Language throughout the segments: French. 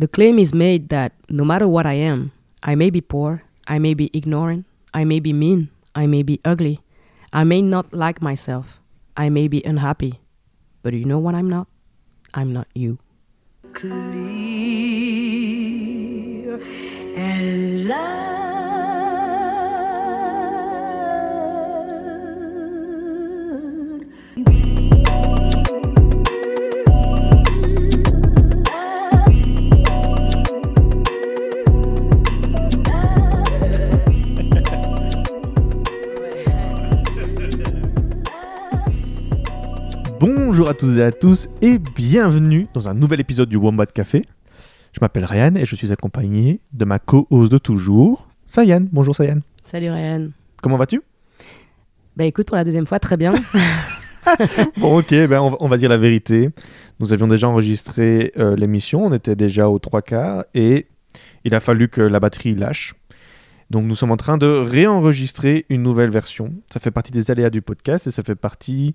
The claim is made that no matter what I am, I may be poor, I may be ignorant, I may be mean, I may be ugly, I may not like myself, I may be unhappy. But you know what I'm not? I'm not you. clear and. Bonjour à tous et à tous et bienvenue dans un nouvel épisode du Wombat Café. Je m'appelle Ryan et je suis accompagné de ma co-host de toujours, Sayan. Bonjour Sayan. Salut Ryan. Comment vas-tu? Bah écoute, pour la deuxième fois, très bien. Bon ok, ben on, va, on va dire la vérité. Nous avions déjà enregistré euh, l'émission, on était déjà aux trois quarts et il a fallu que la batterie lâche. Donc nous sommes en train de réenregistrer une nouvelle version. Ça fait partie des aléas du podcast et ça fait partie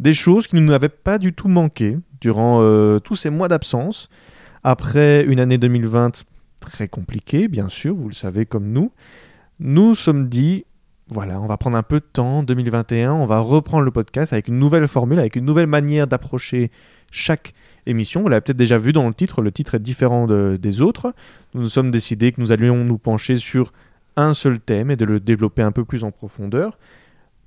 des choses qui ne nous avaient pas du tout manqué durant euh, tous ces mois d'absence. Après une année 2020 très compliquée, bien sûr, vous le savez comme nous, nous sommes dit, voilà, on va prendre un peu de temps, 2021, on va reprendre le podcast avec une nouvelle formule, avec une nouvelle manière d'approcher chaque émission. Vous l'avez peut-être déjà vu dans le titre, le titre est différent de- des autres. Nous nous sommes décidés que nous allions nous pencher sur un seul thème et de le développer un peu plus en profondeur.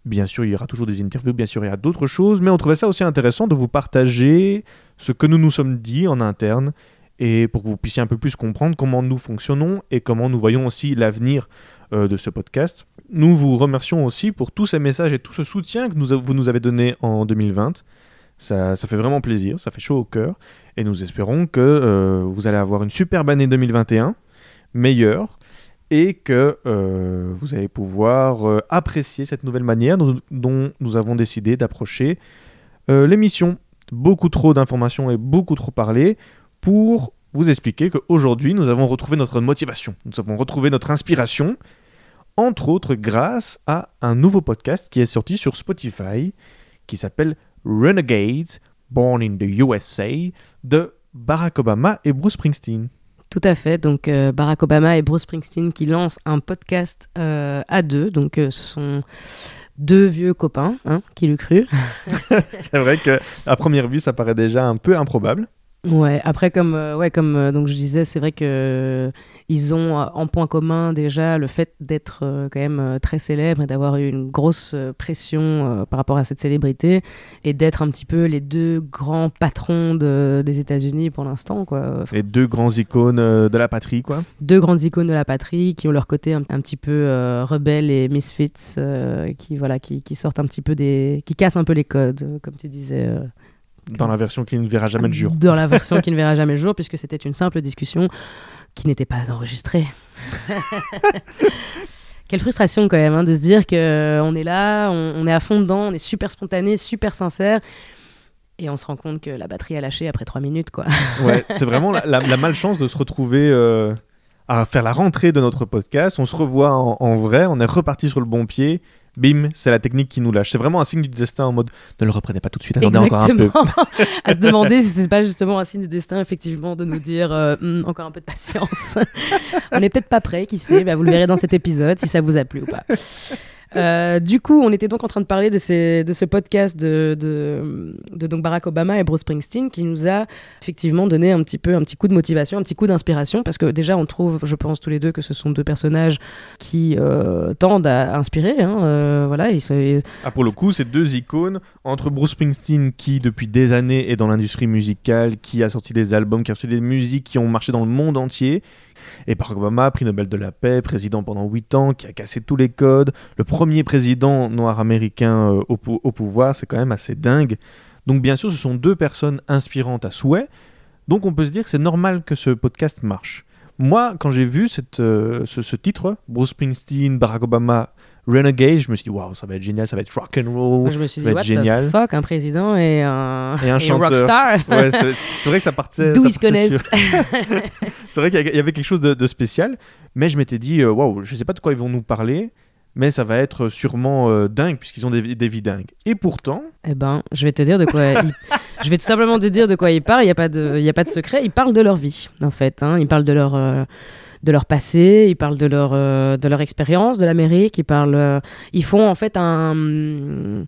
Bien sûr, il y aura toujours des interviews, bien sûr, il y a d'autres choses, mais on trouvait ça aussi intéressant de vous partager ce que nous nous sommes dit en interne et pour que vous puissiez un peu plus comprendre comment nous fonctionnons et comment nous voyons aussi l'avenir euh, de ce podcast. Nous vous remercions aussi pour tous ces messages et tout ce soutien que vous nous avez donné en 2020. Ça, ça fait vraiment plaisir, ça fait chaud au cœur et nous espérons que euh, vous allez avoir une superbe année 2021, meilleure, et que euh, vous allez pouvoir euh, apprécier cette nouvelle manière dont, nous avons décidé d'approcher euh, l'émission. Beaucoup trop d'informations et beaucoup trop parlé pour vous expliquer qu'aujourd'hui nous avons retrouvé notre motivation, nous avons retrouvé notre inspiration, entre autres grâce à un nouveau podcast qui est sorti sur Spotify qui s'appelle Renegades, Born in the USA de Barack Obama et Bruce Springsteen. Tout à fait. Donc euh, Barack Obama et Bruce Springsteen qui lancent un podcast euh, à deux. Donc euh, ce sont deux vieux copains, hein, qui l'eût cru. C'est vrai que à première vue, ça paraît déjà un peu improbable. Ouais. Après comme euh, ouais comme euh, donc je disais, c'est vrai que euh, ils ont en point commun déjà le fait d'être quand même très célèbres et d'avoir eu une grosse pression par rapport à cette célébrité et d'être un petit peu les deux grands patrons de- des États-Unis pour l'instant quoi. Les deux grands icônes de la patrie, quoi. deux grandes icônes de la patrie qui ont leur côté un, un petit peu rebelle et misfits qui voilà qui, qui sortent un petit peu des qui cassent un peu les codes comme tu disais Dans la version qui ne verra jamais le jour. dans la version qui ne verra jamais le jour puisque c'était une simple discussion qui n'était pas enregistrée quelle frustration quand même hein, de se dire que euh, on est là on, on est à fond dedans on est super spontané super sincère et on se rend compte que la batterie a lâché après trois minutes quoi Ouais, c'est vraiment la, la- la malchance de se retrouver euh, à faire la rentrée de notre podcast. On se revoit en, en vrai, on est reparti sur le bon pied. Bim, c'est la technique qui nous lâche. C'est vraiment un signe du destin en mode ne le reprenez pas tout de suite, attendez encore un peu. À se demander si c'est pas justement un signe du destin, effectivement, de nous dire euh, Hmm, encore un peu de patience. on n'est peut-être pas prêt, qui sait. Bah, vous le verrez dans cet épisode si ça vous a plu ou pas. Euh, du coup, on était donc en train de parler de, ce podcast de, donc Barack Obama et Bruce Springsteen qui nous a effectivement donné un petit peu un petit coup de motivation, un petit coup d'inspiration parce que déjà on trouve, je pense tous les deux que ce sont deux personnages qui euh, tendent à inspirer. hein, euh, voilà, Ah, pour le coup, c'est deux icônes entre Bruce Springsteen qui depuis des années est dans l'industrie musicale, qui a sorti des albums, qui a sorti des musiques qui ont marché dans le monde entier. Et Barack Obama, prix Nobel de la paix, président pendant 8 ans, qui a cassé tous les codes. Le premier président noir américain euh, au, pou- au pouvoir, c'est quand même assez dingue. Donc bien sûr, ce sont deux personnes inspirantes à souhait. Donc on peut se dire que c'est normal que ce podcast marche. Moi, quand j'ai vu euh, ce titre, Bruce Springsteen, Barack Obama, Renegade, je me suis dit, waouh, ça va être génial, ça va être rock and roll. Je me suis ça dit, va what être génial. the fuck, un président et un, Et un rockstar Ouais, c'est vrai que ça partait. D'où ça ils se connaissent C'est vrai qu'il y avait quelque chose de, de spécial, mais je m'étais dit, euh, waouh, je sais pas de quoi ils vont nous parler, mais ça va être sûrement euh, dingue puisqu'ils ont des, des vies dingues. Et pourtant, Eh ben, je vais te dire de quoi. Je vais tout simplement te dire de quoi ils parlent. Il n'y a pas de, il y a pas de secret. Ils parlent de leur vie, en fait. hein. Ils parlent de leur, euh, de leur passé. Ils parlent de leur, euh, de leur expérience de l'Amérique. Ils parlent. euh, ils font en fait un, hum,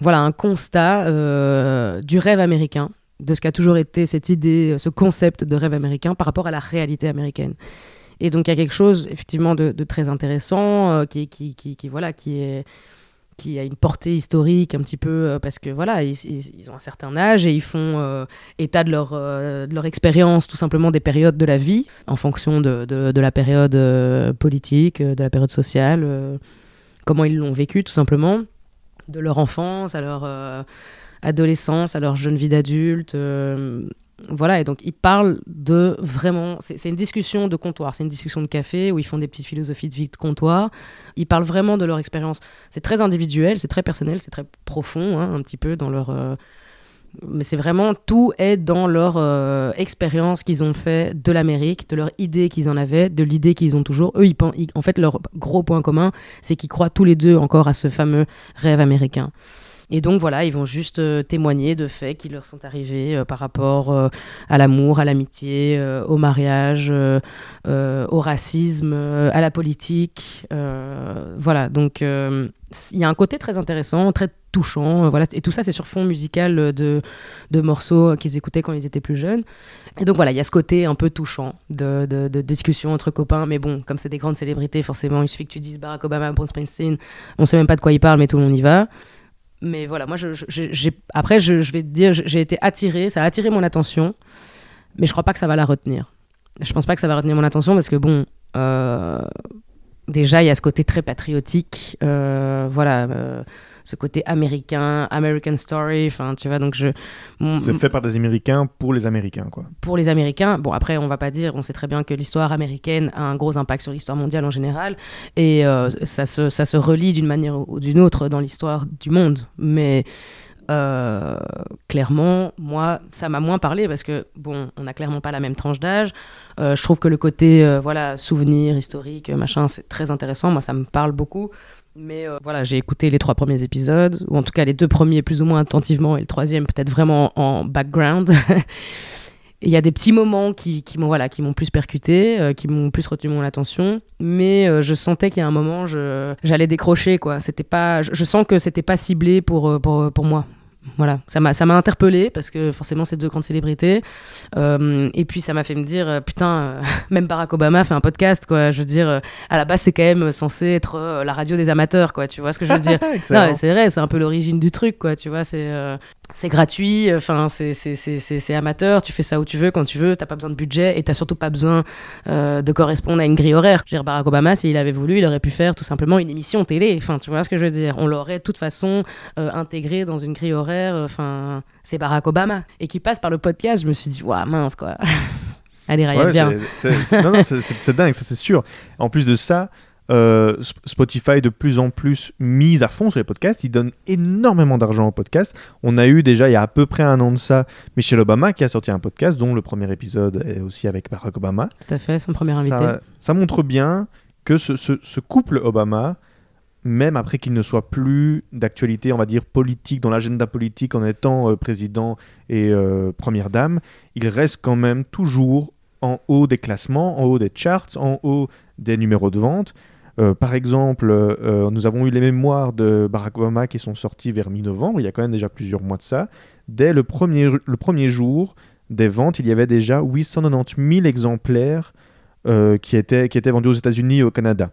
voilà, un constat euh, du rêve américain, de ce qu'a toujours été cette idée, ce concept de rêve américain par rapport à la réalité américaine. Et donc il y a quelque chose effectivement de, très intéressant qui, qui, qui, qui, voilà, qui est qui a une portée historique un petit peu euh, parce que voilà ils, ont un certain âge et ils font euh, état de leur euh, de leur expérience tout simplement des périodes de la vie en fonction de, de, la période politique de la période sociale comment ils l'ont vécu tout simplement de leur enfance à leur adolescence à leur jeune vie d'adulte voilà, et donc ils parlent de vraiment. C'est une discussion de comptoir, c'est une discussion de café où ils font des petites philosophies de vie de comptoir. Ils parlent vraiment de leur expérience. C'est très individuel, c'est très personnel, c'est très profond, hein, un petit peu dans leur. euh, Mais c'est vraiment tout est dans leur euh, expérience qu'ils ont fait de l'Amérique, de leur idée qu'ils en avaient, de l'idée qu'ils ont toujours. Eux, ils- en fait, leur gros point commun, c'est qu'ils croient tous les deux encore à ce fameux rêve américain. Et donc voilà, ils vont juste euh, témoigner de faits qui leur sont arrivés euh, par rapport euh, à l'amour, à l'amitié, au mariage, au racisme, à la politique. voilà, donc il y a un côté très intéressant, très touchant. voilà, et tout ça, c'est sur fond musical de, morceaux qu'ils écoutaient quand ils étaient plus jeunes. Et donc voilà, il y a ce côté un peu touchant de, de, discussion entre copains. Mais bon, comme c'est des grandes célébrités, forcément, il suffit que tu dises Barack Obama, Bruce Springsteen. On sait même pas de quoi ils parlent, mais tout le monde y va. Mais voilà, moi, après, je, vais te dire, j'ai été attiré, ça a attiré mon attention, mais je crois pas que ça va la retenir. Je pense pas que ça va retenir mon attention parce que, bon, euh, déjà, il y a ce côté très patriotique, euh, voilà, euh, ce côté américain, American Story, enfin, tu vois, donc je. c'est fait par des Américains pour les Américains, quoi. pour les Américains, bon après on va pas dire, on sait très bien que l'histoire américaine a un gros impact sur l'histoire mondiale en général, et euh, ça, se, ça se relie d'une manière ou d'une autre dans l'histoire du monde. Mais euh, clairement, moi, ça m'a moins parlé parce que, bon, on n'a clairement pas la même tranche d'âge. Euh, je trouve que le côté, euh, voilà, souvenir historique, machin, c'est très intéressant. Moi, ça me parle beaucoup. Mais euh, voilà, j'ai écouté les trois premiers épisodes, ou en tout cas les deux premiers plus ou moins attentivement, et le troisième peut-être vraiment en background. Il y a des petits moments qui, qui m'ont voilà, qui plus percuté, euh, qui m'ont plus retenu mon attention, mais euh, je sentais qu'il y a un moment, j'allais décrocher quoi. C'était pas, je, je sens que c'était pas ciblé pour, pour, pour moi. Voilà, ça m'a, ça m'a interpellé parce que forcément c'est deux grandes célébrités. Euh, et puis ça m'a fait me dire, euh, putain, euh, même Barack Obama fait un podcast quoi. Je veux dire, euh, à la base c'est quand même censé être la radio des amateurs quoi. Tu vois ce que je veux dire? Non, c'est vrai, c'est un peu l'origine du truc, quoi. Tu vois, c'est euh, c'est gratuit, enfin, c'est amateur, tu fais ça où tu veux, quand tu veux, t'as pas besoin de budget et t'as surtout pas besoin euh, de correspondre à une grille horaire. Je veux dire, Barack Obama, s'il avait voulu, il aurait pu faire tout simplement une émission télé. Enfin, tu vois ce que je veux dire On l'aurait de toute façon euh, intégré dans une grille horaire. Enfin, c'est Barack Obama. Et qui passe par le podcast, je me suis dit, waouh, mince, quoi. Allez, Ryan, Ouais, viens. c'est- dingue, ça c'est sûr. En plus de ça, euh, Sp- Spotify de plus en plus mise à fond sur les podcasts. Il donne énormément d'argent aux podcasts. On a eu déjà il y a à peu près un an de ça Michelle Obama qui a sorti un podcast dont le premier épisode est aussi avec Barack Obama. Tout à fait, son premier invité. Ça, ça montre bien que ce, ce- ce couple Obama, même après qu'il ne soit plus d'actualité, on va dire, politique, dans l'agenda politique en étant euh, président et euh, première dame, il reste quand même toujours en haut des classements, en haut des charts, en haut des numéros de vente. Euh, par exemple, euh, nous avons eu les mémoires de Barack Obama qui sont sortis vers mi-novembre, il y a quand même déjà plusieurs mois de ça. Dès le premier, le premier jour des ventes, il y avait déjà 890 000 exemplaires euh, qui, étaient, qui étaient vendus aux États-Unis et au Canada.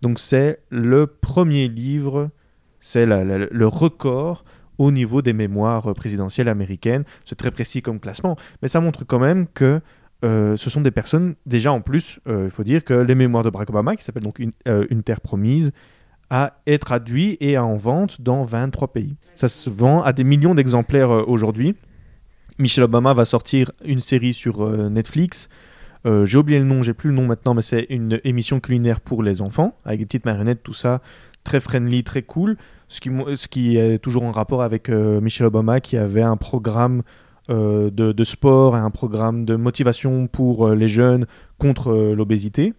Donc c'est le premier livre, c'est le record au niveau des mémoires présidentielles américaines. C'est très précis comme classement, mais ça montre quand même que euh, ce sont des personnes, déjà en plus, euh, il faut dire que les mémoires de Barack Obama, qui s'appelle donc une, euh, Terre Promise, a est traduit et est en vente dans 23 pays. Ça se vend à des millions d'exemplaires aujourd'hui. Michelle Obama va sortir une série sur Netflix. J'ai oublié le nom, j'ai plus le nom maintenant, mais c'est une émission culinaire pour les enfants, avec des petites marionnettes, tout ça, très friendly, très cool. Ce qui, ce qui est toujours en rapport avec Michelle Obama, qui avait un programme de, de sport et un programme de motivation pour euh, les jeunes contre euh, l'obésité.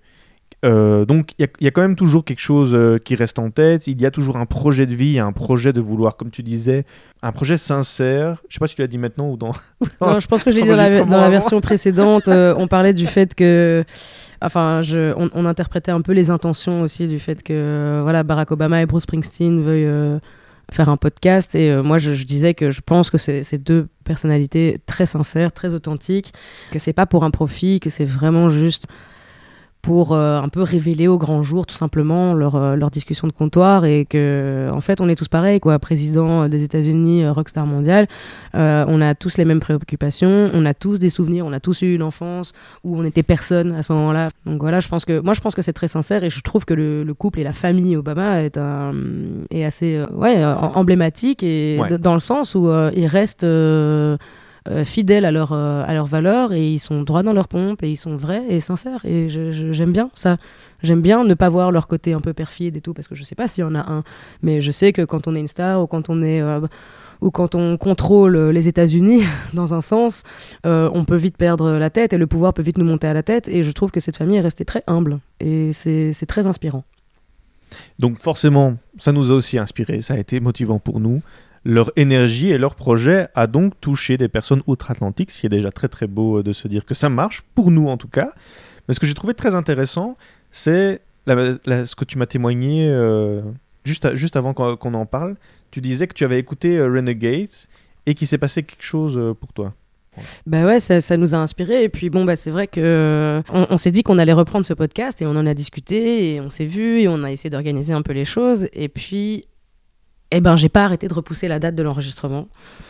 Euh, donc il y, a- il y a quand même toujours quelque chose euh, qui reste en tête. Il y a toujours un projet de vie, un projet de vouloir, comme tu disais, un projet sincère. Je sais pas si tu l'as dit maintenant ou dans. Non, je pense que je l'ai dit dans la, dans version précédente. euh, on parlait du fait que. Enfin, je, on, on interprétait un peu les intentions aussi du fait que euh, voilà, Barack Obama et Bruce Springsteen veuillent euh, faire un podcast. Et euh, moi, je, je disais que je pense que c'est deux personnalités très sincères, très authentiques, que c'est pas pour un profit, que c'est vraiment juste pour euh, un peu révéler au grand jour tout simplement leur, euh, leur discussion de comptoir et que en fait on est tous pareils quoi président des États-Unis euh, rockstar mondial euh, on a tous les mêmes préoccupations, on a tous des souvenirs, on a tous eu une enfance où on était personne à ce moment-là. Donc voilà, je pense que moi je pense que c'est très sincère et je trouve que le, le couple et la famille Obama est un est assez euh, ouais euh, emblématique et Ouais. dans le sens où euh, ils restent euh, euh, fidèles à leur euh, à leurs valeurs et ils sont droits dans leur pompe et ils sont vrais et sincères et j'aime bien ça. J'aime bien ne pas voir leur côté un peu perfide et tout parce que je sais pas s'il y en a un, mais je sais que quand on est une star ou quand on est euh, ou quand on contrôle euh, les États-Unis, dans un sens, euh, on peut vite perdre la tête et le pouvoir peut vite nous monter à la tête. Et je trouve que cette famille est restée très humble et c'est très inspirant. Donc forcément, ça nous a aussi inspiré, ça a été motivant pour nous. Leur énergie et leur projet a donc touché des personnes outre-Atlantique, ce qui est déjà très très beau euh, de se dire que ça marche, pour nous en tout cas. Mais ce que j'ai trouvé très intéressant, c'est ce que tu m'as témoigné euh, juste, juste avant qu'on qu'on en parle. Tu disais que tu avais écouté euh, Renegades et qu'il s'est passé quelque chose pour toi. Bah ouais, ça, nous a inspiré. Et puis bon, bah c'est vrai que on, on s'est dit qu'on allait reprendre ce podcast et on en a discuté et on s'est vu et on a essayé d'organiser un peu les choses. Et puis, eh ben, j'ai pas arrêté de repousser la date de l'enregistrement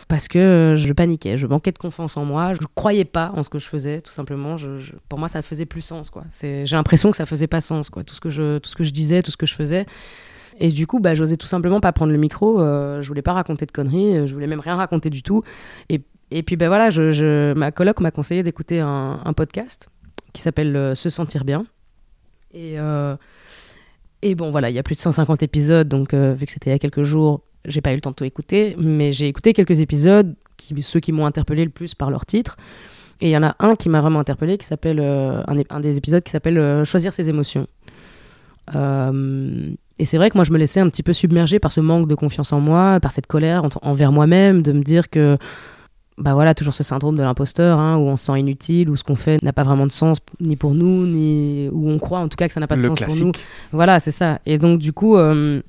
parce que euh, je paniquais, je manquais de confiance en moi, je croyais pas en ce que je faisais, tout simplement. Je, pour moi, ça faisait plus sens, quoi. J'ai l'impression que ça faisait pas sens, quoi. Tout ce que je, tout ce que je disais, tout ce que je faisais. Et du coup, bah, j'osais tout simplement pas prendre le micro. euh, je voulais pas raconter de conneries. euh, Je voulais même rien raconter du tout. Et, et puis, ben voilà, ma coloc m'a conseillé d'écouter un, podcast qui s'appelle Se sentir bien. Et, et bon, voilà, il y a plus de 150 épisodes, donc euh, vu que c'était il y a quelques jours, j'ai pas eu le temps de tout écouter, mais j'ai écouté quelques épisodes, ceux qui m'ont interpellé le plus par leur titre. Et il y en a un qui m'a vraiment interpellé, qui s'appelle euh, un, des épisodes qui s'appelle euh, Choisir ses émotions. Et c'est vrai que moi, je me laissais un petit peu submerger par ce manque de confiance en moi, par cette colère en- envers moi-même, de me dire que, bah voilà, toujours ce syndrome de l'imposteur, hein, où on se sent inutile, où ce qu'on fait n'a pas vraiment de sens ni pour nous, ni où on croit en tout cas que ça n'a pas de Le sens pour nous. Voilà, c'est ça. Et donc, du coup, euh,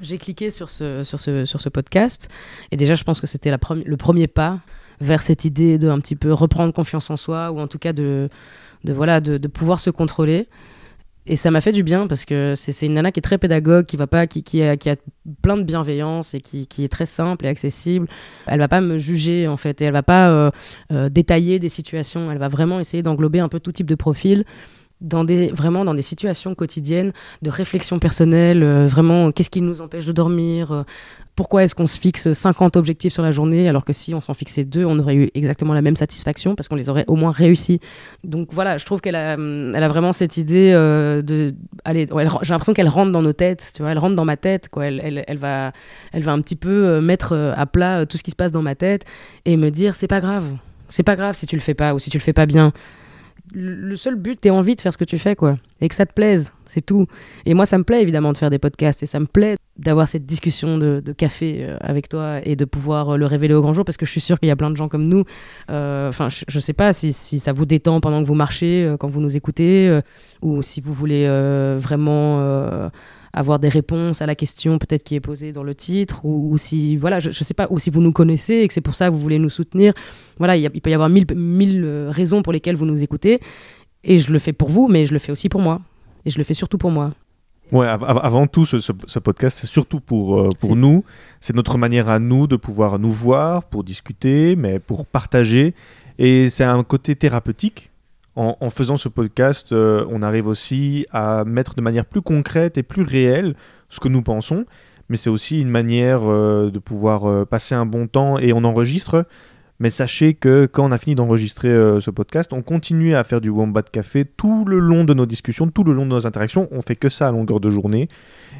j'ai cliqué sur ce, sur, ce, sur ce podcast. Et déjà, je pense que c'était premi- le premier pas vers cette idée de un petit peu reprendre confiance en soi, ou en tout cas de, de, voilà, de, de pouvoir se contrôler. Et ça m'a fait du bien parce que c'est une nana qui est très pédagogue, qui va pas, qui, a, plein de bienveillance et qui, est très simple et accessible. Elle va pas me juger en fait et elle va pas euh, euh, détailler des situations. Elle va vraiment essayer d'englober un peu tout type de profil dans des vraiment dans des situations quotidiennes de réflexion personnelle. euh, vraiment, qu'est-ce qui nous empêche de dormir euh, Pourquoi est-ce qu'on se fixe 50 objectifs sur la journée alors que si on s'en fixait deux, on aurait eu exactement la même satisfaction parce qu'on les aurait au moins réussi. Donc voilà, je trouve qu'elle a, elle a vraiment cette idée euh, de, allez, j'ai l'impression qu'elle rentre dans nos têtes, tu vois, elle rentre dans ma tête, quoi. Elle, elle, elle va, elle va un petit peu mettre à plat tout ce qui se passe dans ma tête et me dire c'est pas grave, c'est pas grave si tu le fais pas ou si tu le fais pas bien. Le seul but, t'es envie de faire ce que tu fais, quoi, et que ça te plaise, c'est tout. Et moi, ça me plaît évidemment de faire des podcasts et ça me plaît d'avoir cette discussion de, café euh, avec toi et de pouvoir euh, le révéler au grand jour parce que je suis sûre qu'il y a plein de gens comme nous euh, Enfin, je, je sais pas si, si ça vous détend pendant que vous marchez, quand vous nous écoutez, ou si vous voulez vraiment avoir des réponses à la question peut-être qui est posée dans le titre, ou, si voilà, je, je sais pas, ou si vous nous connaissez et que c'est pour ça que vous voulez nous soutenir. Voilà, il, il peut y avoir mille, mille raisons pour lesquelles vous nous écoutez, et je le fais pour vous, mais je le fais aussi pour moi, et je le fais surtout pour moi. Ouais, av- av- avant tout, ce, ce- ce podcast, c'est surtout pour, euh, pour nous. C'est notre manière à nous de pouvoir nous voir, pour discuter, mais pour partager. Et c'est un côté thérapeutique. En, en faisant ce podcast, euh, on arrive aussi à mettre de manière plus concrète et plus réelle ce que nous pensons. Mais c'est aussi une manière euh, de pouvoir passer un bon temps et on enregistre. Mais sachez que quand on a fini d'enregistrer euh, ce podcast, on continue à faire du Wombat Café tout le long de nos discussions, tout le long de nos interactions. On fait que ça à longueur de journée.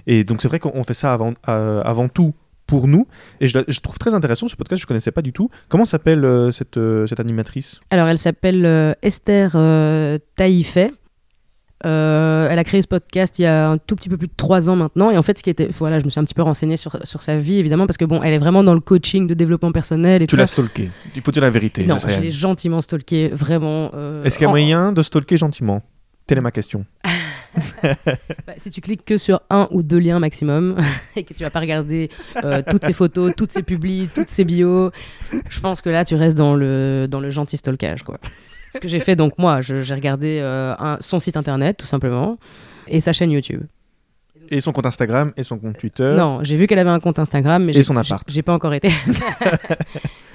Et donc c'est vrai qu'on fait ça avant, euh, avant tout pour nous. Et je, je trouve très intéressant ce podcast, je ne connaissais pas du tout. Comment s'appelle euh, cette, cette animatrice? Alors, elle s'appelle Esther Taïfet. Euh, elle a créé ce podcast il y a un tout petit peu plus de trois ans maintenant. Et en fait, ce qui était, voilà, je me suis un petit peu renseignée sur, sur sa vie, évidemment, parce que bon, elle est vraiment dans le coaching de développement personnel et Tu l'as ça. stalké. Il faut dire la vérité. Non, je l'ai gentiment stalké, vraiment. euh, Est-ce qu'il y a en- moyen de stalker gentiment? Telle est ma question. Bah, si tu cliques que sur un ou deux liens maximum et que tu vas pas regarder euh, toutes ses photos, toutes ses publis, toutes ses bios, je pense que là tu restes dans le, dans le gentil stalkage. Quoi. Ce que j'ai fait donc moi, j'ai regardé euh, un- son site internet tout simplement et sa chaîne YouTube. Et son compte Instagram et son compte Twitter. Non, j'ai vu qu'elle avait un compte Instagram, mais j'ai- son appart. J'ai pas encore été.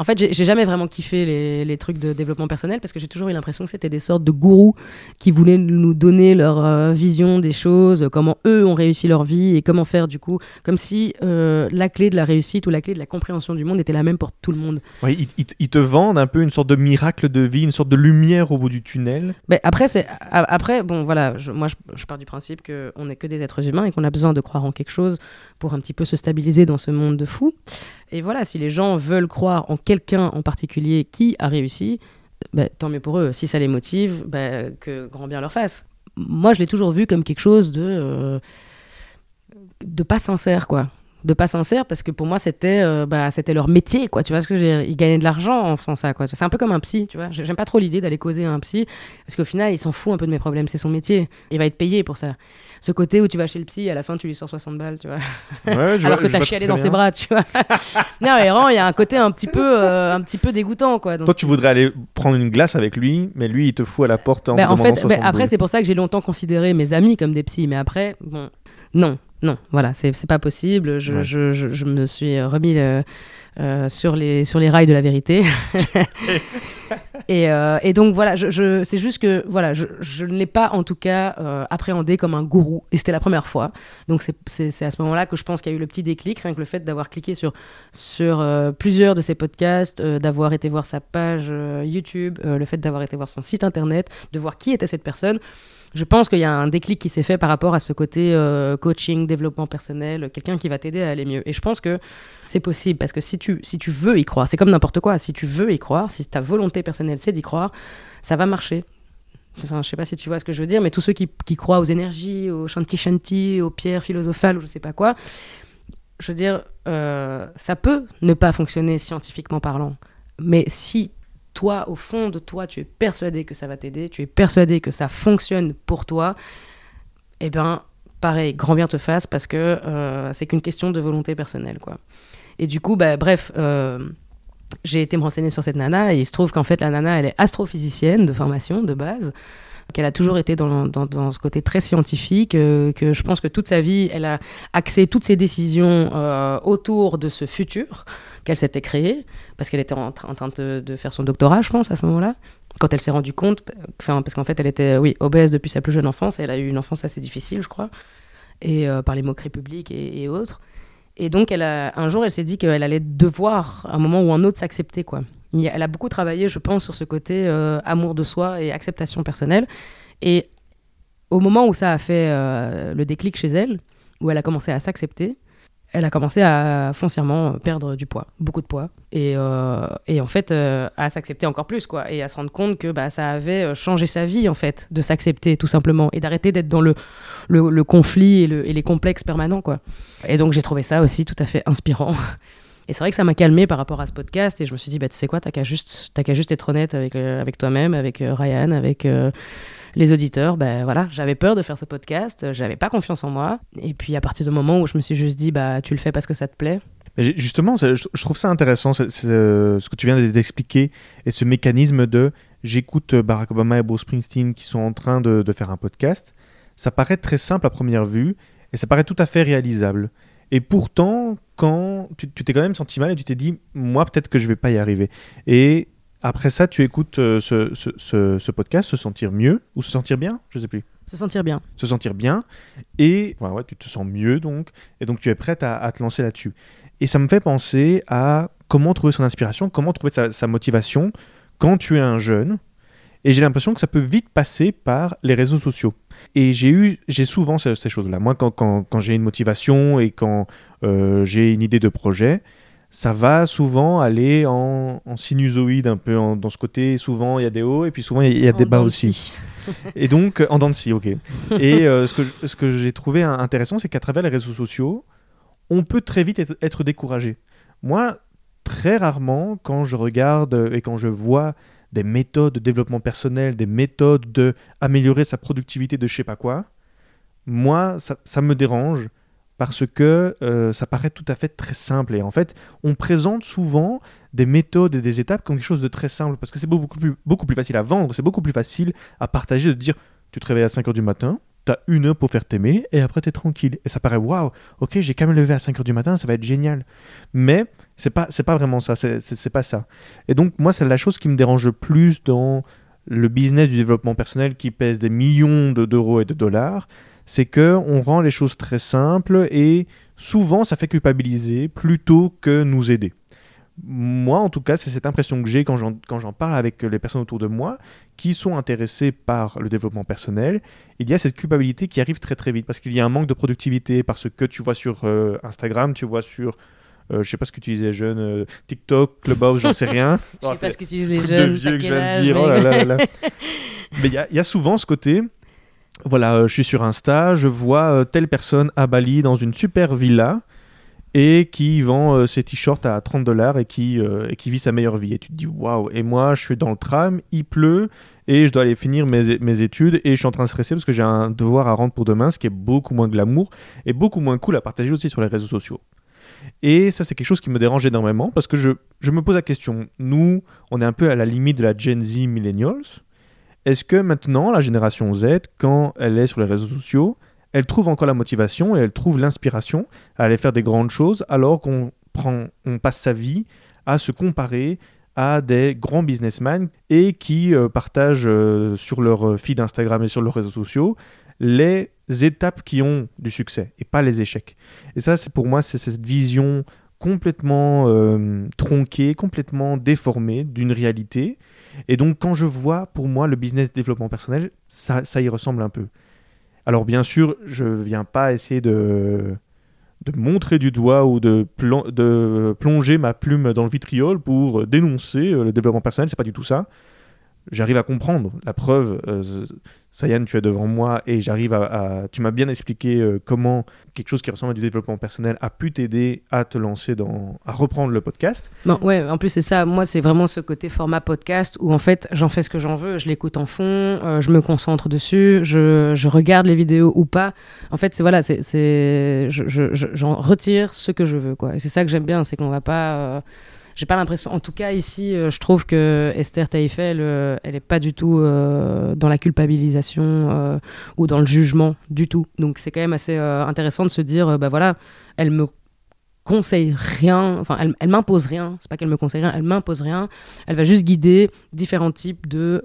En fait, j'ai jamais vraiment kiffé les, les trucs de développement personnel parce que j'ai toujours eu l'impression que c'était des sortes de gourous qui voulaient nous donner leur euh, vision des choses, comment eux ont réussi leur vie et comment faire du coup, comme si euh, la clé de la réussite ou la clé de la compréhension du monde était la même pour tout le monde. Ouais, ils, ils- ils te vendent un peu une sorte de miracle de vie, une sorte de lumière au bout du tunnel. Mais après, c'est après bon voilà, je- moi je, je pars du principe que on n'est que des êtres humains et qu'on a besoin de croire en quelque chose pour un petit peu se stabiliser dans ce monde de fous. Et voilà, si les gens veulent croire en quelqu'un en particulier qui a réussi, ben, tant mieux pour eux. Si ça les motive, ben, que grand bien leur fasse. Moi, je l'ai toujours vu comme quelque chose de euh, de pas sincère, quoi. De pas sincère parce que pour moi c'était euh, bah, c'était leur métier quoi. Tu vois ce que ils gagnaient de l'argent en faisant ça quoi. C'est un peu comme un psy tu vois. J'aime pas trop l'idée d'aller causer à un psy parce qu'au final il s'en fout un peu de mes problèmes. C'est son métier. Il va être payé pour ça. Ce côté où tu vas chez le psy à la fin tu lui sors 60 balles tu vois. Ouais, je alors vois- que t'as chialé dans bien. ses bras tu vois. Non mais vraiment il y a un côté un petit peu euh, un petit peu dégoûtant quoi Toi, tu voudrais aller prendre une glace avec lui, mais lui, il te fout à la porte en te en fait, 60 ben, après, c'est pour ça que j'ai longtemps considéré mes amis comme des psys. Mais après, bon, non, non, voilà, c'est c'est pas possible. Je, Ouais. je, je, je me suis remis euh, euh, sur, les, sur les rails de la vérité. et, euh, et donc, voilà, je, c'est juste que voilà, je, je ne l'ai pas, en tout cas, euh, appréhendé comme un gourou. Et c'était la première fois. Donc, c'est- à ce moment-là que je pense qu'il y a eu le petit déclic, rien que le fait d'avoir cliqué sur, sur plusieurs de ses podcasts, d'avoir été voir sa page YouTube, le fait d'avoir été voir son site internet, de voir qui était cette personne. Je pense qu'il y a un déclic qui s'est fait par rapport à ce côté euh, coaching, développement personnel, quelqu'un qui va t'aider à aller mieux. Et je pense que c'est possible parce que si tu, si tu veux y croire, c'est comme n'importe quoi, si tu veux y croire, si ta volonté personnelle c'est d'y croire, ça va marcher. Enfin, je sais pas si tu vois ce que je veux dire, mais tous ceux qui, qui croient aux énergies, aux shanti shanti, aux pierres philosophales ou je sais pas quoi, je veux dire, euh, ça peut ne pas fonctionner scientifiquement parlant. Mais si toi, au fond de toi, tu es persuadé que ça va t'aider, tu es persuadé que ça fonctionne pour toi, eh bien, pareil, grand bien te fasse parce que euh, c'est qu'une question de volonté personnelle, quoi. Et du coup, bah, bref, euh, j'ai été me renseigner sur cette nana et il se trouve qu'en fait, la nana, elle est astrophysicienne de formation, de base qu'elle a toujours été dans, dans, ce côté très scientifique, euh, que je pense que toute sa vie, elle a axé toutes ses décisions euh, autour de ce futur qu'elle s'était créé, parce qu'elle était en, tra- en train de, faire son doctorat, je pense, à ce moment-là, quand elle s'est rendue compte, parce qu'en fait, elle était, oui, obèse depuis sa plus jeune enfance, elle a eu une enfance assez difficile, je crois, et euh, par les moqueries publiques et, et autres. Et donc, elle a, un jour, elle s'est dit qu'elle allait devoir, à un moment ou un autre, s'accepter, quoi. Elle a beaucoup travaillé, je pense, sur ce côté euh, amour de soi et acceptation personnelle. Et au moment où ça a fait euh, le déclic chez elle, où elle a commencé à s'accepter, elle a commencé à foncièrement perdre du poids, beaucoup de poids, et, euh, et en fait à s'accepter encore plus, quoi, et à se rendre compte que bah, ça avait changé sa vie, en fait, de s'accepter tout simplement, et d'arrêter d'être dans le, le, conflit et, et les complexes permanents, quoi. Et donc j'ai trouvé ça aussi tout à fait inspirant. Et c'est vrai que ça m'a calmé par rapport à ce podcast, et je me suis dit, bah, tu sais quoi, t'as qu'à juste, t'as qu'à juste être honnête avec, euh, avec toi-même, avec euh, Ryan, avec euh, les auditeurs. Ben voilà, j'avais peur de faire ce podcast, j'avais pas confiance en moi, et puis à partir du moment où je me suis juste dit, bah tu le fais parce que ça te plaît, Mais justement, je trouve ça intéressant, ce que tu viens d'expliquer, et ce mécanisme de j'écoute Barack Obama et Bruce Springsteen qui sont en train de faire un podcast. Ça paraît très simple à première vue, et ça paraît tout à fait réalisable. Et pourtant, quand tu t'es quand même senti mal et tu t'es dit, moi peut-être que je vais pas y arriver. Et après ça, tu écoutes euh, ce, ce- ce- ce podcast, se sentir mieux, ou se sentir bien, je sais plus. Se sentir bien. se sentir bien. Et ouais, ouais, tu te sens mieux donc. Et donc tu es prête à, à te lancer là-dessus. Et ça me fait penser à comment trouver son inspiration comment trouver sa, sa motivation quand tu es un jeune. Et j'ai l'impression que ça peut vite passer par les réseaux sociaux et j'ai eu j'ai souvent ces, ces choses là moi quand, quand, quand j'ai une motivation et quand euh, j'ai une idée de projet ça va souvent aller en, en sinusoïde un peu en- dans ce côté souvent il y a des hauts et puis souvent il y a, il y a des En bas aussi. Et donc, en dents de scie, ok. Et euh, ce que, ce que j'ai trouvé intéressant, c'est qu'à travers les réseaux sociaux, on peut très vite être, être découragé. Moi, très rarement, quand je regarde euh, et quand je vois des méthodes de développement personnel, des méthodes de améliorer sa productivité de je sais pas quoi, moi, ça, ça me dérange parce que euh, ça paraît tout à fait très simple. Et en fait, on présente souvent des méthodes et des étapes comme quelque chose de très simple parce que c'est beaucoup plus, beaucoup plus facile à vendre, c'est beaucoup plus facile à partager, de dire tu te réveilles à 5h du matin, tu as une heure pour faire tes mails et après tu es tranquille. Et ça paraît waouh, ok, j'ai quand même levé à 5h du matin, ça va être génial. Mais c'est pas, c'est pas vraiment ça, c'est, pas ça. Et donc, moi, c'est la chose qui me dérange le plus dans le business du développement personnel qui pèse des millions de- d'euros et de dollars, c'est que on rend les choses très simples et souvent ça fait culpabiliser plutôt que nous aider. Moi, en tout cas, c'est cette impression que j'ai quand j'en, quand j'en parle avec les personnes autour de moi qui sont intéressées par le développement personnel. Il y a cette culpabilité qui arrive très très vite parce qu'il y a un manque de productivité, parce que tu vois sur euh, Instagram, tu vois sur, euh, je sais pas ce que tu disais jeune, euh, TikTok, Clubhouse, j'en sais rien. Je Oh, sais pas c'est- ce que tu dis ce les truc jeunes. de vieux que je viens de dire. mais- Oh là là là là. Mais il y, a- il y a souvent ce côté. Voilà, euh, je suis sur Insta, je vois euh, telle personne à Bali dans une super villa et qui vend euh, ses t-shirts à 30 dollars et, qui, euh, et qui vit sa meilleure vie. Et tu te dis waouh, et moi je suis dans le tram, il pleut et je dois aller finir mes, mes études et je suis en train de stresser parce que j'ai un devoir à rendre pour demain, ce qui est beaucoup moins glamour et beaucoup moins cool à partager aussi sur les réseaux sociaux. Et ça, c'est quelque chose qui me dérange énormément parce que je, je me pose la question, nous, on est un peu à la limite de la Gen Z Millennials. Est-ce que maintenant, la génération Z, quand elle est sur les réseaux sociaux, elle trouve encore la motivation et elle trouve l'inspiration à aller faire des grandes choses alors qu'on prend, on passe sa vie à se comparer à des grands businessmen et qui euh, partagent euh, sur leur feed Instagram et sur leurs réseaux sociaux les étapes qui ont du succès et pas les échecs. Et ça, c'est pour moi, c'est cette vision complètement euh, tronquée, complètement déformée d'une réalité. Et donc, quand je vois, pour moi, le business développement personnel, ça, ça y ressemble un peu. Alors, bien sûr, je viens pas essayer de, montrer du doigt ou de, de plonger ma plume dans le vitriol pour dénoncer euh, le développement personnel. C'est pas du tout ça. J'arrive à comprendre. La preuve, euh, Sayan, tu es devant moi et j'arrive à, Tu m'as bien expliqué euh, comment quelque chose qui ressemble à du développement personnel a pu t'aider à te lancer dans. à reprendre le podcast. Non, ouais, en plus c'est ça. Moi, c'est vraiment ce côté format podcast où en fait, j'en fais ce que j'en veux. Je l'écoute en fond, euh, je me concentre dessus, je, regarde les vidéos ou pas. En fait, c'est voilà, c'est, c'est, je, je- j'en retire ce que je veux, quoi. C'est ça que j'aime bien, c'est qu'on va pas. J'ai pas l'impression, en tout cas ici, euh, je trouve que Esther Taïfel, euh, elle est pas du tout euh, dans la culpabilisation ou dans le jugement du tout. Donc c'est quand même assez intéressant de se dire, bah voilà, elle me conseille rien, enfin elle, elle m'impose rien, c'est pas qu'elle me conseille rien, elle m'impose rien, elle va juste guider différents types de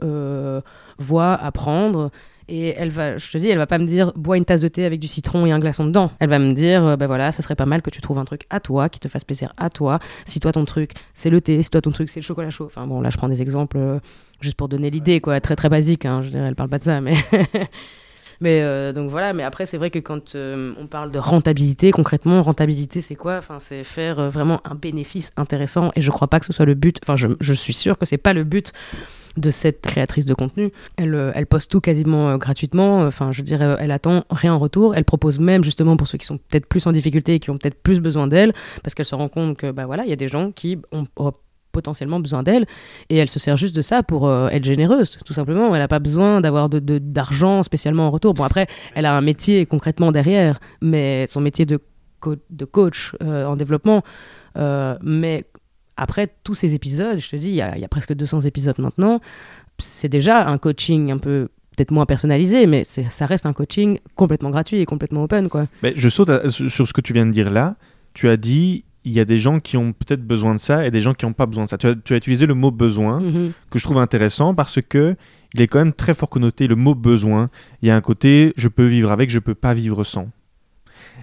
voies à prendre et elle va, je te dis, elle va pas me dire bois une tasse de thé avec du citron et un glaçon dedans. Elle va me dire, euh, bah voilà, ce serait pas mal que tu trouves un truc à toi, qui te fasse plaisir à toi. Si toi ton truc c'est le thé, si toi ton truc c'est le chocolat chaud. Enfin bon, là je prends des exemples euh, juste pour donner l'idée, quoi, très très basique. Hein, je dirais, elle parle pas de ça, mais Mais euh, donc voilà, mais après c'est vrai que quand euh, on parle de rentabilité, concrètement, rentabilité c'est quoi? Enfin, c'est faire vraiment un bénéfice intéressant. Et je crois pas que ce soit le but. Enfin, je, je suis sûre que c'est pas le but de cette créatrice de contenu. Elle, euh, elle poste tout quasiment euh, gratuitement. Enfin, je dirais, elle attend rien en retour. Elle propose même justement pour ceux qui sont peut-être plus en difficulté et qui ont peut-être plus besoin d'elle, parce qu'elle se rend compte que bah voilà, il y a des gens qui ont, potentiellement besoin d'elle et elle se sert juste de ça pour euh, être généreuse tout simplement elle n'a pas besoin d'avoir de, d'argent spécialement en retour bon après elle a un métier concrètement derrière mais son métier de, co- de coach en développement mais après tous ces épisodes je te dis il y, a, il y a presque 200 épisodes maintenant c'est déjà un coaching un peu peut-être moins personnalisé mais ça reste un coaching complètement gratuit et complètement open quoi Mais je saute à- sur ce que tu viens de dire là. Tu as dit il y a des gens qui ont peut-être besoin de ça et des gens qui n'ont pas besoin de ça. Tu as, tu as utilisé le mot besoin Mhm. que je trouve intéressant parce que il est quand même très fort connoté le mot besoin. Il y a un côté je peux vivre avec, je peux pas vivre sans.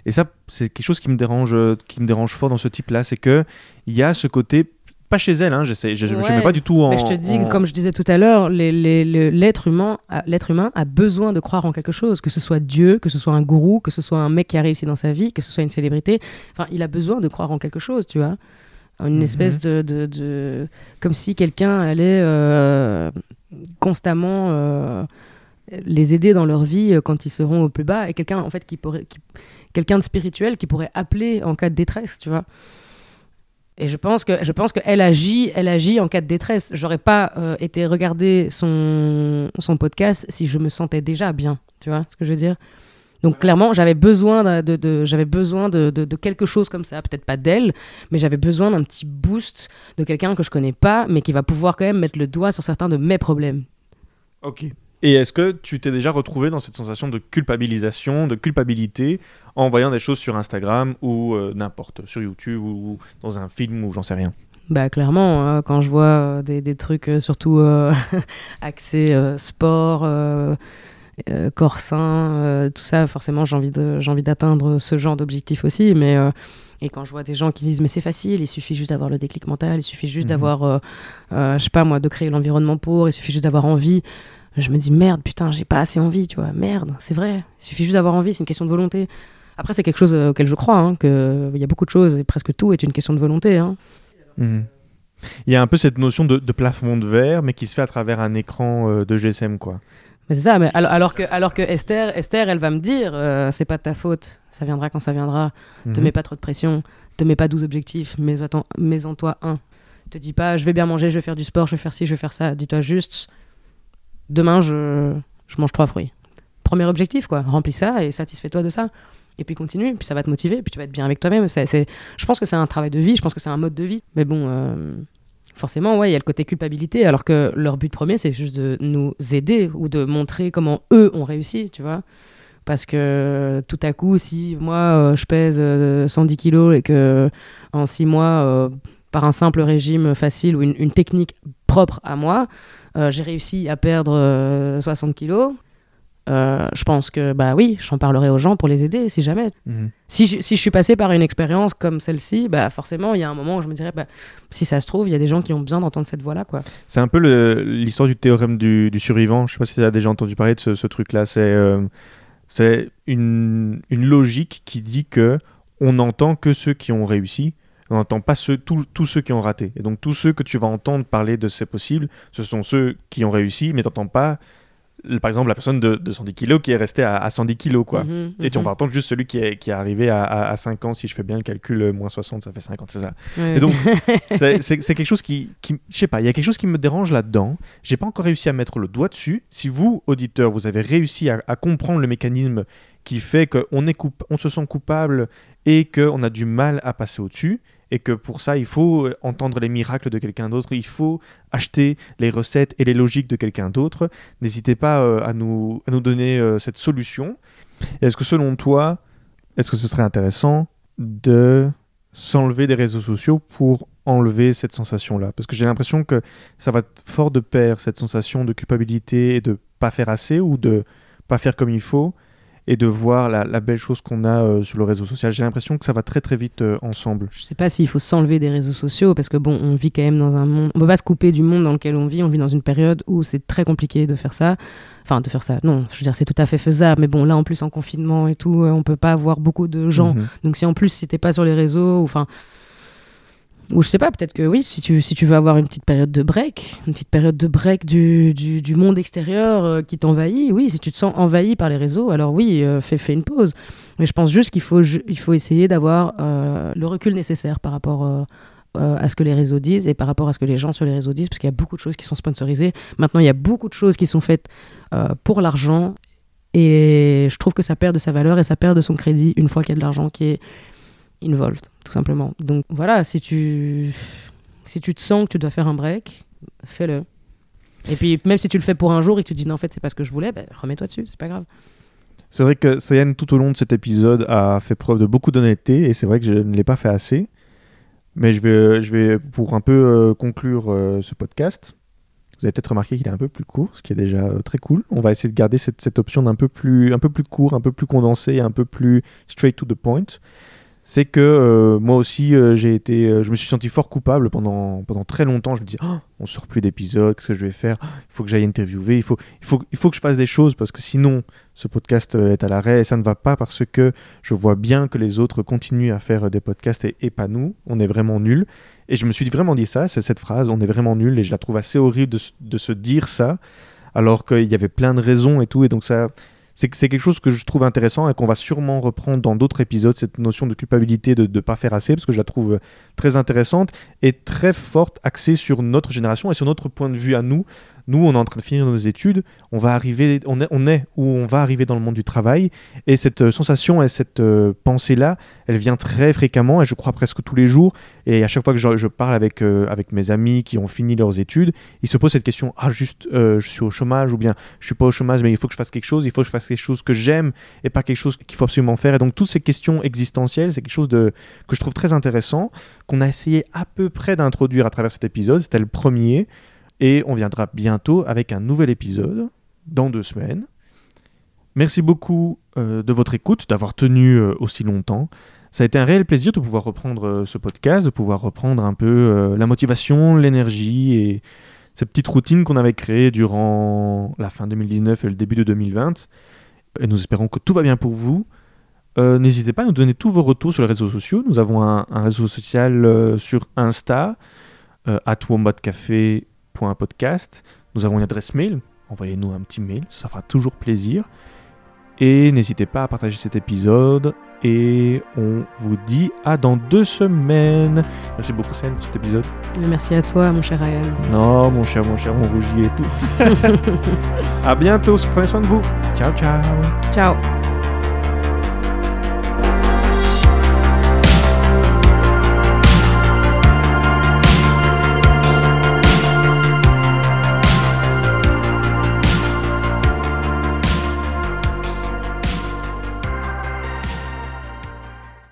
Et ça, c'est quelque chose qui me dérange, euh, qui me dérange fort dans ce type-là, c'est que il y a ce côté pas chez elle, hein, j'essaie- je ne Ouais. mets pas du tout en. Mais je te dis, en- comme je disais tout à l'heure, les- les- le- l'être humain, a- l'être humain a besoin de croire en quelque chose, que ce soit Dieu, que ce soit un gourou, que ce soit un mec qui a réussi dans sa vie, que ce soit une célébrité. Enfin, il a besoin de croire en quelque chose, tu vois. Une Mhm. espèce de, de, de- comme si quelqu'un allait euh, constamment euh, les aider dans leur vie quand ils seront au plus bas et quelqu'un en fait qui pourrait qui- quelqu'un de spirituel qui pourrait appeler en cas de détresse tu vois. Et je pense que je pense qu'elle agit elle agit en cas de détresse. J'aurais pas euh, été regarder son son podcast si je me sentais déjà bien tu vois ce que je veux dire. Donc clairement j'avais besoin de, j'avais besoin de, de- de quelque chose comme ça. Peut-être pas d'elle mais j'avais besoin d'un petit boost de quelqu'un que je connais pas mais qui va pouvoir quand même mettre le doigt sur certains de mes problèmes. Ok. Et est-ce que tu t'es déjà retrouvé dans cette sensation de culpabilisation, de culpabilité, en voyant des choses sur Instagram ou euh, n'importe, sur YouTube ou dans un film ou j'en sais rien? Bah clairement, hein, quand je vois euh, des, des trucs euh, surtout euh, axés euh, sport, corps sain, tout ça, forcément j'ai envie d'atteindre ce genre d'objectif aussi. Mais et quand je vois des gens qui disent mais c'est facile, il suffit juste d'avoir le déclic mental, il suffit juste Mhm. d'avoir, euh, euh, je sais pas moi, de créer l'environnement pour, il suffit juste d'avoir envie. Je me dis merde, putain, j'ai pas assez envie, tu vois, merde, c'est vrai. Il suffit juste d'avoir envie, c'est une question de volonté. Après, c'est quelque chose euh, auquel je crois, hein, qu'il y a beaucoup de choses et presque tout est une question de volonté. Hein. Mhm. Il y a un peu cette notion de, de plafond de verre, mais qui se fait à travers un écran euh, de GSM, quoi. Mais c'est ça, mais alors, alors que, alors que Esther, Esther, elle va me dire, euh, c'est pas de ta faute, ça viendra quand ça viendra, te Mhm. mets pas trop de pression, te mets pas 12 objectifs, mets, attends, mets en toi un. Te dis pas, je vais bien manger, je vais faire du sport, je vais faire ci, je vais faire ça. Dis-toi juste, demain, je, je mange trois fruits. Premier objectif, quoi, remplis ça et satisfais-toi de ça. Et puis continue, puis ça va te motiver, puis tu vas être bien avec toi-même. C'est, je pense que c'est un travail de vie, je pense que c'est un mode de vie. Mais bon, euh, forcément, ouais, il y a le côté culpabilité, alors que leur but premier, c'est juste de nous aider ou de montrer comment eux ont réussi, tu vois. Parce que tout à coup, si moi, euh, je pèse euh, 110 kilos et que en six mois, euh, par un simple régime facile ou une technique propre à moi, euh, j'ai réussi à perdre euh, 60 kilos, euh, je pense que, bah oui, j'en parlerai aux gens pour les aider, si jamais. Mhm. Si je, si je suis passé par une expérience comme celle-ci, bah forcément, il y a un moment où je me dirais, bah, si ça se trouve, il y a des gens qui ont besoin d'entendre cette voix-là, quoi. C'est un peu l'histoire du théorème du, du survivant. Je sais pas si tu as déjà entendu parler de ce, ce truc-là. C'est euh, c'est une, une logique qui dit que on n'entend que ceux qui ont réussi. On n'entend pas ceux, tous- tous ceux qui ont raté. Et donc tous ceux que tu vas entendre parler de c'est possible, ce sont ceux qui ont réussi, mais tu n'entends pas, par exemple, la personne de, de 110 kilos qui est restée à, à 110 kilos. Quoi. Mhm, Et tu mhm. vas entendre juste celui qui est, qui est arrivé à, à, à 5 ans, si je fais bien le calcul, euh, moins 60, ça fait 50, c'est ça. Et donc, c'est quelque chose qui, qui je sais pas, il y a quelque chose qui me dérange là-dedans. J'ai pas encore réussi à mettre le doigt dessus. Si vous, auditeurs, vous avez réussi à, comprendre le mécanisme qui fait qu'on on se sent coupable et qu'on a du mal à passer au-dessus, et que pour ça, il faut euh, entendre les miracles de quelqu'un d'autre, il faut acheter les recettes et les logiques de quelqu'un d'autre, n'hésitez pas euh, à, nous, à nous donner euh, cette solution. Est-ce que selon toi, est-ce que ce serait intéressant de s'enlever des réseaux sociaux pour enlever cette sensation-là? Parce que j'ai l'impression que ça va fort de pair, cette sensation de culpabilité et de pas faire assez ou de pas faire comme il faut et de voir la, la belle chose qu'on a euh, sur le réseau social. J'ai l'impression que ça va très très vite euh, ensemble. Je sais pas s'il faut s'enlever des réseaux sociaux parce que bon, on vit quand même dans un monde. On peut pas se couper du monde dans lequel on vit. On vit dans une période où c'est très compliqué de faire ça. Enfin, de faire ça. Non, je veux dire, c'est tout à fait faisable. Mais bon, là, en plus, en confinement et tout, euh, on peut pas voir beaucoup de gens. Mhm. Donc, si en plus, si t'es pas sur les réseaux, enfin. Ou je sais pas, peut-être que oui, si tu, si tu veux avoir une petite période de break, une petite période de break du, du, monde extérieur euh, qui t'envahit, oui, si tu te sens envahi par les réseaux, alors oui, euh, fais, fais une pause. Mais je pense juste qu'il faut, il faut essayer d'avoir euh, le recul nécessaire par rapport à ce que les réseaux disent et par rapport à ce que les gens sur les réseaux disent, parce qu'il y a beaucoup de choses qui sont sponsorisées. Maintenant, il y a beaucoup de choses qui sont faites pour l'argent. Et je trouve que ça perd de sa valeur et ça perd de son crédit une fois qu'il y a de l'argent qui est involved, tout simplement. Donc voilà, si tu, si tu te sens que tu dois faire un break, fais-le. Et puis même si tu le fais pour un jour et que tu te dis non, en fait, c'est pas ce que je voulais, ben, remets-toi dessus, c'est pas grave. C'est vrai que Sayan, tout au long de cet épisode, a fait preuve de beaucoup d'honnêteté et c'est vrai que je ne l'ai pas fait assez. Mais je vais, je vais pour un peu euh, conclure euh, ce podcast, vous avez peut-être remarqué qu'il est un peu plus court, ce qui est déjà euh, très cool. On va essayer de garder cette, cette option d'un peu plus, un peu plus court, un peu plus condensé, un peu plus straight to the point. C'est que euh, moi aussi, euh, j'ai été, euh, je me suis senti fort coupable pendant, pendant très longtemps. Je me disais, Oh, on sort plus d'épisodes, qu'est-ce que je vais faire? Il faut que j'aille interviewer, il faut, il, faut, il faut que je fasse des choses parce que sinon, ce podcast est à l'arrêt et ça ne va pas parce que je vois bien que les autres continuent à faire des podcasts et, et pas nous. On est vraiment nuls. Et je me suis vraiment dit ça, c'est cette phrase, on est vraiment nuls et je la trouve assez horrible de, de se dire ça alors qu'il y avait plein de raisons et tout. Et donc ça, c'est quelque chose que je trouve intéressant et qu'on va sûrement reprendre dans d'autres épisodes, cette notion de culpabilité de ne pas faire assez, parce que je la trouve très intéressante et très forte, axée sur notre génération et sur notre point de vue à nous. Nous, on est en train de finir nos études, on va arriver, on est, où on va arriver dans le monde du travail, et cette euh, sensation et cette euh, pensée-là, elle vient très fréquemment, et je crois presque tous les jours, et à chaque fois que je, parle avec, euh, avec mes amis qui ont fini leurs études, ils se posent cette question, ah juste, je suis au chômage, ou bien je suis pas au chômage, mais il faut que je fasse quelque chose, il faut que je fasse quelque chose que j'aime, et pas quelque chose qu'il faut absolument faire, et donc toutes ces questions existentielles, c'est quelque chose de, que je trouve très intéressant, qu'on a essayé à peu près d'introduire à travers cet épisode, c'était le premier, et on viendra bientôt avec un nouvel épisode dans deux semaines. Merci beaucoup euh, de votre écoute, d'avoir tenu euh, aussi longtemps. Ça a été un réel plaisir de pouvoir reprendre euh, ce podcast, de pouvoir reprendre un peu la motivation, l'énergie et cette petite routine qu'on avait créée durant la fin 2019 et le début de 2020. Et nous espérons que tout va bien pour vous. N'hésitez pas à nous donner tous vos retours sur les réseaux sociaux. Nous avons un, réseau social sur Insta, at wombatcafé.podcast. Nous avons une adresse mail. Envoyez-nous un petit mail, ça fera toujours plaisir. Et n'hésitez pas à partager cet épisode. Et on vous dit à dans deux semaines. Merci beaucoup, Sam, pour cet épisode. Merci à toi, mon cher Ryan. Non, mon cher, mon cher, mon rougi et tout. à bientôt, prenez soin de vous. Ciao, ciao. Ciao.